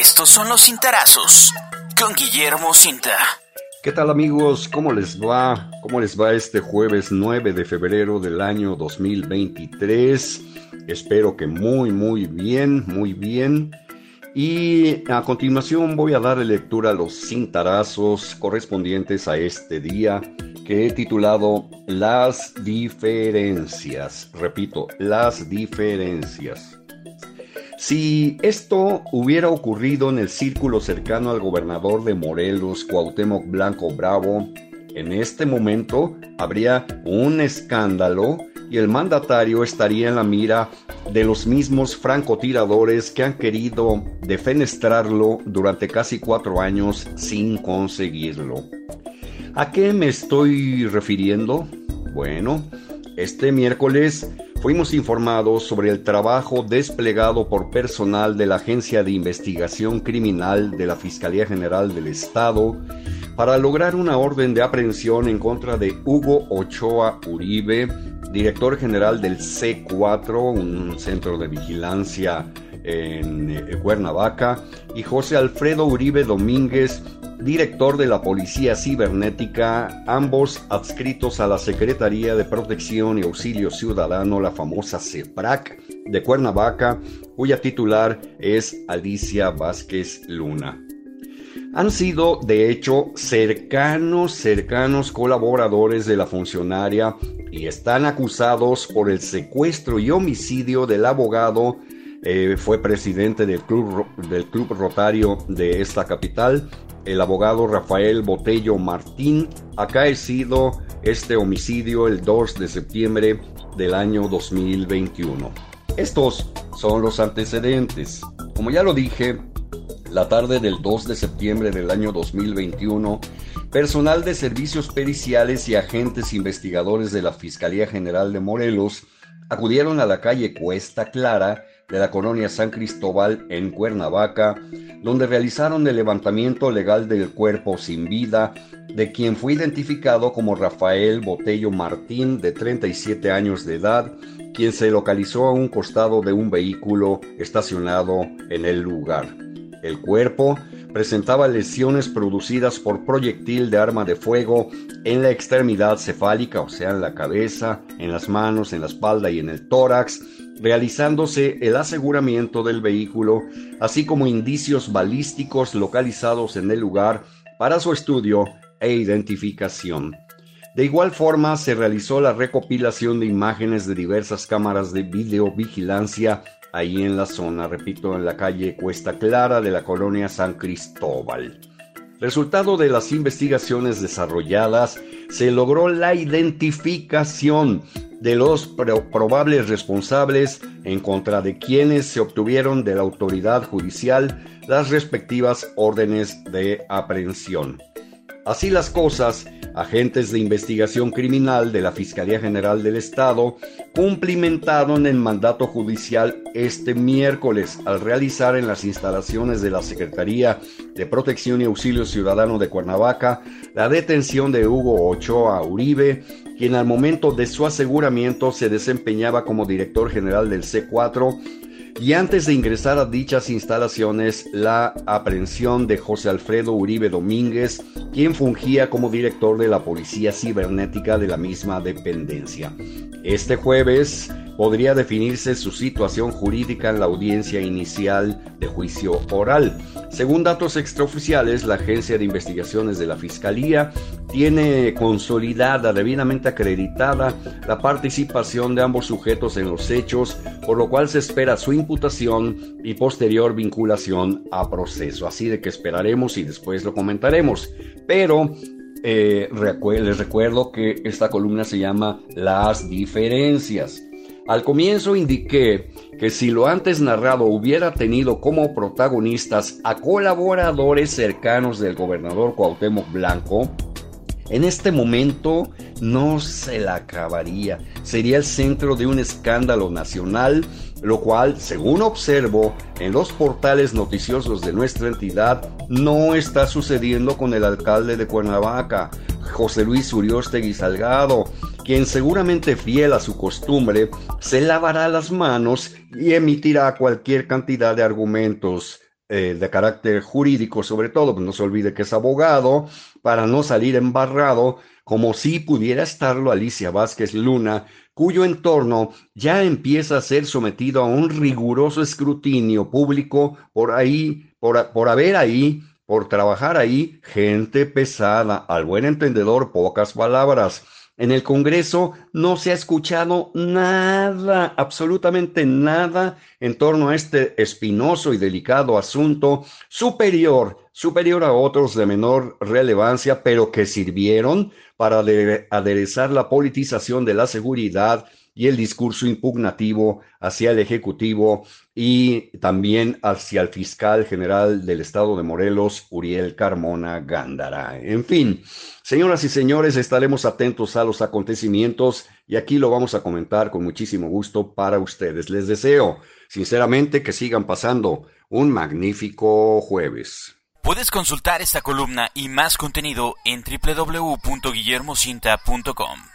Estos son los cintarazos con Guillermo Cinta. ¿Qué tal amigos? ¿Cómo les va? ¿Cómo les va este jueves 9 de febrero del año 2023? Espero que muy, muy bien, muy bien. Y a continuación voy a dar lectura a los cintarazos correspondientes a este día que he titulado Las diferencias. Repito, las diferencias. Si esto hubiera ocurrido en el círculo cercano al gobernador de Morelos, Cuauhtémoc Blanco Bravo, en este momento habría un escándalo y el mandatario estaría en la mira de los mismos francotiradores que han querido defenestrarlo durante casi cuatro años sin conseguirlo. ¿A qué me estoy refiriendo? Bueno, este miércoles fuimos informados sobre el trabajo desplegado por personal de la Agencia de Investigación Criminal de la Fiscalía General del Estado para lograr una orden de aprehensión en contra de Hugo Ochoa Uribe, director general del C4, un centro de vigilancia en eh, Cuernavaca, y José Alfredo Uribe Domínguez, director de la Policía Cibernética, ambos adscritos a la Secretaría de Protección y Auxilio Ciudadano, la famosa CEPRAC de Cuernavaca, cuya titular es Alicia Vázquez Luna. Han sido, de hecho, cercanos, cercanos colaboradores de la funcionaria y están acusados por el secuestro y homicidio del abogado eh, fue presidente del club, del club Rotario de esta capital, el abogado Rafael Botello Martín, acaecido este homicidio el 2 de septiembre del año 2021. Estos son los antecedentes. Como ya lo dije, la tarde del 2 de septiembre del año 2021, personal de servicios periciales y agentes investigadores de la Fiscalía General de Morelos acudieron a la calle Cuesta Clara de la colonia San Cristóbal en Cuernavaca, donde realizaron el levantamiento legal del cuerpo sin vida de quien fue identificado como Rafael Botello Martín, de 37 años de edad, quien se localizó a un costado de un vehículo estacionado en el lugar. El cuerpo presentaba lesiones producidas por proyectil de arma de fuego en la extremidad cefálica, o sea, en la cabeza, en las manos, en la espalda y en el tórax, realizándose el aseguramiento del vehículo, así como indicios balísticos localizados en el lugar para su estudio e identificación. De igual forma, se realizó la recopilación de imágenes de diversas cámaras de videovigilancia ahí en la zona, repito, en la calle Cuesta Clara de la colonia San Cristóbal. Resultado de las investigaciones desarrolladas, se logró la identificación de los probables responsables en contra de quienes se obtuvieron de la autoridad judicial las respectivas órdenes de aprehensión. Así las cosas, agentes de investigación criminal de la Fiscalía General del Estado cumplimentaron el mandato judicial este miércoles al realizar en las instalaciones de la Secretaría de Protección y Auxilio Ciudadano de Cuernavaca la detención de Hugo Ochoa Uribe, quien al momento de su aseguramiento se desempeñaba como director general del C4 y antes de ingresar a dichas instalaciones, la aprehensión de José Alfredo Uribe Domínguez, quien fungía como director de la Policía Cibernética de la misma dependencia. Este jueves podría definirse su situación jurídica en la audiencia inicial de juicio oral. Según datos extraoficiales, la Agencia de Investigaciones de la Fiscalía tiene consolidada, debidamente acreditada, la participación de ambos sujetos en los hechos, por lo cual se espera su imputación y posterior vinculación a proceso. Así de que esperaremos y después lo comentaremos. Pero eh, les recuerdo que esta columna se llama Las diferencias. Al comienzo indiqué que si lo antes narrado hubiera tenido como protagonistas a colaboradores cercanos del gobernador Cuauhtémoc Blanco, en este momento no se la acabaría. Sería el centro de un escándalo nacional, lo cual, según observo en los portales noticiosos de nuestra entidad, no está sucediendo con el alcalde de Cuernavaca, José Luis Uriostegui Salgado, quien seguramente fiel a su costumbre, se lavará las manos y emitirá cualquier cantidad de argumentos eh, de carácter jurídico, sobre todo, no se olvide que es abogado, para no salir embarrado, como si pudiera estarlo Alicia Vázquez Luna, cuyo entorno ya empieza a ser sometido a un riguroso escrutinio público por ahí, por, por haber ahí, por trabajar ahí, gente pesada, al buen entendedor, pocas palabras. En el Congreso no se ha escuchado nada, absolutamente nada en torno a este espinoso y delicado asunto superior, superior a otros de menor relevancia, pero que sirvieron para aderezar la politización de la seguridad y el discurso impugnativo hacia el Ejecutivo y también hacia el fiscal general del estado de Morelos, Uriel Carmona Gándara. En fin, señoras y señores, estaremos atentos a los acontecimientos y aquí lo vamos a comentar con muchísimo gusto para ustedes. Les deseo, sinceramente, que sigan pasando un magnífico jueves. Puedes consultar esta columna y más contenido en www.guillermocinta.com.